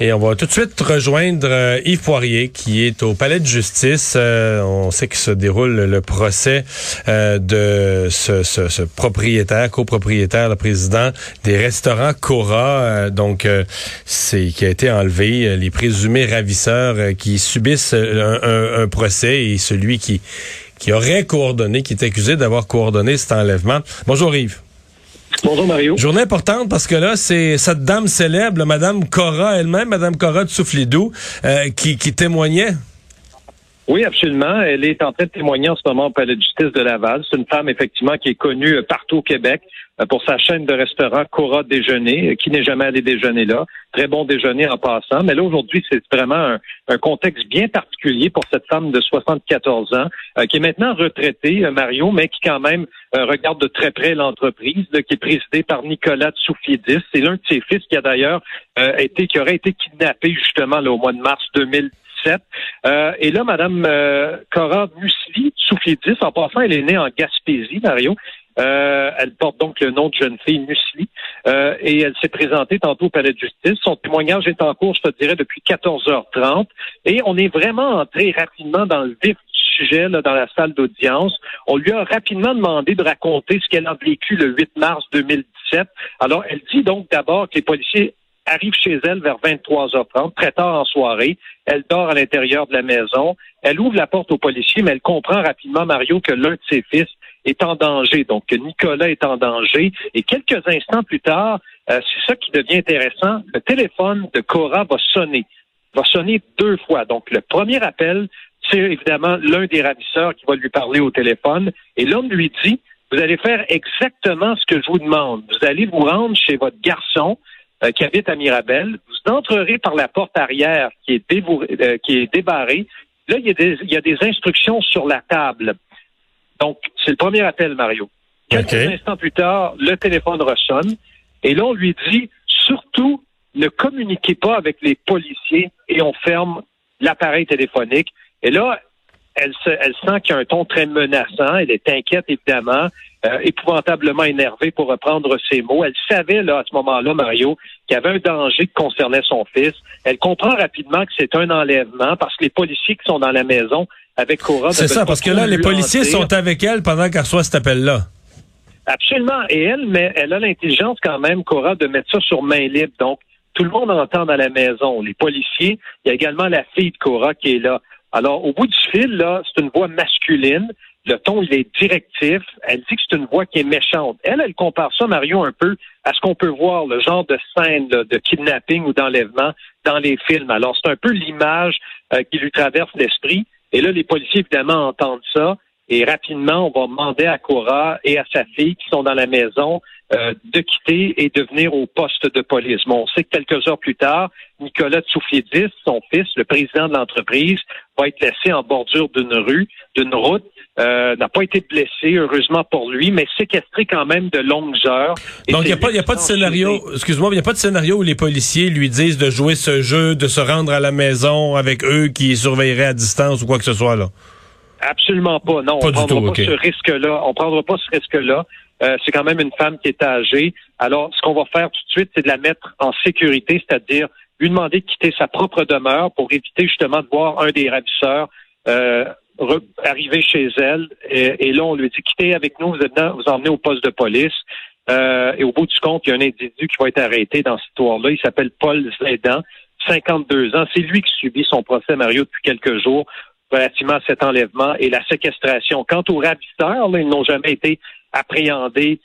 Et on va tout de suite rejoindre euh, Yves Poirier qui est au palais de justice. Euh, on sait que se déroule le procès euh, de ce, propriétaire, copropriétaire, le président des restaurants Cora, donc c'est qui a été enlevé, les présumés ravisseurs qui subissent un procès et celui qui qui aurait coordonné, qui est accusé d'avoir coordonné cet enlèvement. Bonjour Yves. Bonjour Mario. Journée importante parce que là, c'est cette dame célèbre, Madame Cora elle-même, Madame Cora de Souffledou, euh, qui, qui témoignait. Oui, absolument. Elle est en train de témoigner en ce moment au Palais de justice de Laval. C'est une femme, effectivement, qui est connue euh, partout au Québec pour sa chaîne de restaurants Cora Déjeuner. Euh, Qui n'est jamais allé déjeuner là? Très bon déjeuner en passant. Mais là, aujourd'hui, c'est vraiment un, un contexte bien particulier pour cette femme de 74 ans, euh, qui est maintenant retraitée, euh, Mario, mais qui quand même euh, regarde de très près l'entreprise, qui est présidée par Nicolas Tsoufiedis. C'est l'un de ses fils qui a d'ailleurs euh, été, qui aurait été kidnappé justement là, au mois de mars 2017. Euh, et là, Madame euh, Cora Musli Soufidis, en passant, elle est née en Gaspésie, Mario. Euh, elle porte donc le nom de jeune fille Musli euh, et elle s'est présentée tantôt au palais de justice. Son témoignage est en cours, je te dirais, depuis 14h30 et on est vraiment entré rapidement dans le vif du sujet là, dans la salle d'audience. On lui a rapidement demandé de raconter ce qu'elle a vécu le 8 mars 2017. Alors, elle dit donc d'abord que les policiers arrivent chez elle vers 23h30, très tard en soirée. Elle dort à l'intérieur de la maison. Elle ouvre la porte aux policiers, mais elle comprend rapidement, Mario, que l'un de ses fils est en danger, donc Nicolas est en danger. Et quelques instants plus tard, euh, c'est ça qui devient intéressant, le téléphone de Cora va sonner, va sonner deux fois. Donc le premier appel, c'est évidemment l'un des ravisseurs qui va lui parler au téléphone, et l'homme lui dit, vous allez faire exactement ce que je vous demande. Vous allez vous rendre chez votre garçon euh, qui habite à Mirabel. Vous entrerez par la porte arrière qui est, euh, débarrée. Là, il y a des instructions sur la table. Donc, c'est le premier appel, Mario. Quelques OK. instants plus tard, le téléphone ressonne et là, on lui dit surtout ne communiquez pas avec les policiers et on ferme l'appareil téléphonique. Et là, elle, se- elle sent qu'il y a un ton très menaçant. Elle est inquiète, évidemment, euh, épouvantablement énervée pour reprendre ses mots. Elle savait, là, à ce moment-là, Mario, qu'il y avait un danger qui concernait son fils. Elle comprend rapidement que c'est un enlèvement parce que les policiers qui sont dans la maison avec Cora... C'est veulent ça, pas parce que là, les policiers sont avec elle pendant qu'elle reçoit cet appel-là. Absolument. Et elle, mais elle a l'intelligence quand même, Cora, de mettre ça sur main libre. Donc, tout le monde entend dans la maison. Les policiers, il y a également la fille de Cora qui est là. Alors, au bout du fil, là, c'est une voix masculine. Le ton, il est directif. Elle dit que c'est une voix qui est méchante. Elle, elle compare ça, Mario, un peu à ce qu'on peut voir, le genre de scène là, de kidnapping ou d'enlèvement dans les films. Alors, c'est un peu l'image euh, qui lui traverse l'esprit. Et là, les policiers, évidemment, entendent ça. Et rapidement, on va demander à Cora et à sa fille qui sont dans la maison euh, de quitter et de venir au poste de police. Bon, on sait que quelques heures plus tard, Nicolas Tsoufiedis, son fils, le président de l'entreprise, va être laissé en bordure d'une rue, d'une route, euh, n'a pas été blessé, heureusement pour lui, mais séquestré quand même de longues heures. Et Donc, il n'y a, pas- y a pas de scénario, excuse-moi, il n'y a pas de scénario où les policiers lui disent de jouer ce jeu, de se rendre à la maison avec eux qui surveilleraient à distance ou quoi que ce soit, là? Absolument pas. Non, Pas on du prendra tout, pas ce risque-là. On prendra pas ce risque-là. Euh, c'est quand même une femme qui est âgée. Alors, ce qu'on va faire tout de suite, c'est de la mettre en sécurité, c'est-à-dire lui demander de quitter sa propre demeure pour éviter justement de voir un des ravisseurs euh, arriver chez elle. Et, et là, on lui dit quittez avec nous, vous êtes dans- vous emmenez au poste de police. Euh, et au bout du compte, il y a un individu qui va être arrêté dans cette histoire-là. Il s'appelle Paul Zédan, 52 ans. C'est lui qui subit son procès, Mario, depuis quelques jours relativement à cet enlèvement et la séquestration. Quant aux ravisseurs, là, ils n'ont jamais été appréhendés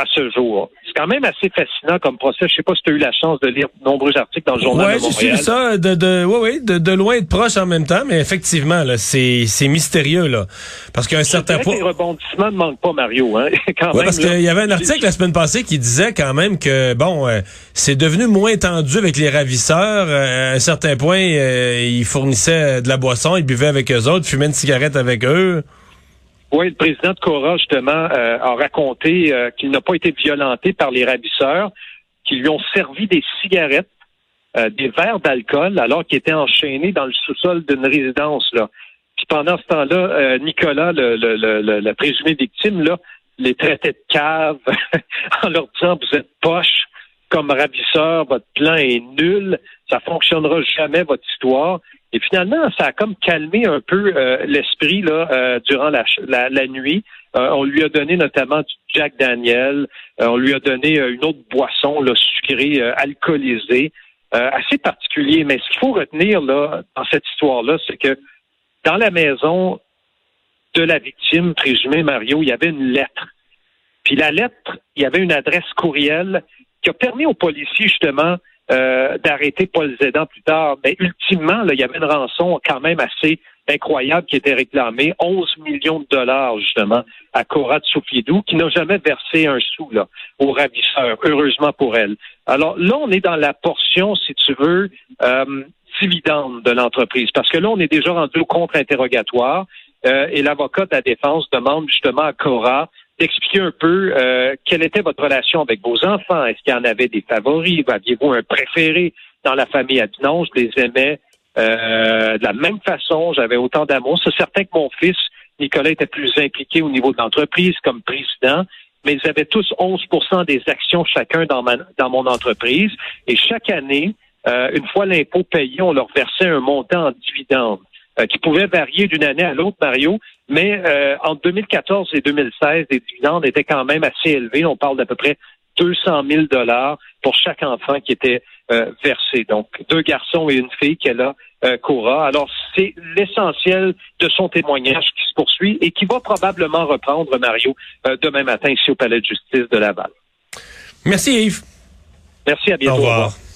à ce jour. C'est quand même assez fascinant comme procès. Je sais pas si tu as eu la chance de lire de nombreux articles dans le journal Ouais, de j'ai Montréal. suivi ça de, de, ouais, ouais, de, de loin et de proche en même temps, mais effectivement, là, c'est, c'est mystérieux, là. Parce qu'à un certain point. les rebondissements ne manquent pas, Mario. Hein? quand même, parce qu'il y avait un article la semaine passée qui disait quand même que bon, euh, c'est devenu moins tendu avec les ravisseurs. Euh, à un certain point, euh, ils fournissaient de la boisson, ils buvaient avec eux autres, fumaient une cigarette avec eux. Oui, le président de Cora, justement, euh, a raconté euh, qu'il n'a pas été violenté par les ravisseurs, qu'ils lui ont servi des cigarettes, euh, des verres d'alcool, alors qu'il était enchaîné dans le sous-sol d'une résidence. Là. Puis pendant ce temps-là, euh, Nicolas, le, le, le, le- le présumé victime, là, les traitait de cave en leur disant vous êtes poche comme ravisseur, votre plan est nul, ça fonctionnera jamais votre histoire. Et finalement, ça a comme calmé un peu euh, l'esprit là euh, durant la, la, la nuit. Euh, on lui a donné notamment du Jack Daniel. Euh, on lui a donné euh, une autre boisson là, sucrée, euh, alcoolisée, assez particulier. Mais ce qu'il faut retenir là dans cette histoire-là, c'est que dans la maison de la victime présumée Mario, il y avait une lettre. Puis la lettre, il y avait une adresse courriel qui a permis aux policiers justement euh, d'arrêter Paul Zédan plus tard. Mais ultimement, là, il y avait une rançon quand même assez incroyable qui était réclamée, 11 millions de dollars justement à Cora de Soufidou, qui n'a jamais versé un sou là aux ravisseurs, heureusement pour elle. Alors là, on est dans la portion, si tu veux, euh, dividende de l'entreprise, parce que là, on est déjà rendu au contre-interrogatoire euh, et l'avocat de la défense demande justement à Cora d'expliquer un peu euh, quelle était votre relation avec vos enfants? Est-ce qu'il y en avait des favoris? Aviez-vous un préféré dans la famille? Adnan? Je les aimais euh, de la même façon. J'avais autant d'amour. C'est certain que mon fils, Nicolas, était plus impliqué au niveau de l'entreprise comme président, mais ils avaient tous 11% des actions chacun dans, mon entreprise. Et chaque année, euh, une fois l'impôt payé, on leur versait un montant en dividendes qui pouvait varier d'une année à l'autre, Mario. Mais euh, entre 2014 et 2016, les dividendes étaient quand même assez élevés. On parle d'à peu près 200 000 dollars pour chaque enfant qui était euh, versé. Donc, deux garçons et une fille qu'elle a, euh, Cora. Alors, c'est l'essentiel de son témoignage qui se poursuit et qui va probablement reprendre, Mario, euh, demain matin ici au Palais de justice de Laval. Merci Yves. Merci, à bientôt. Au revoir. revoir.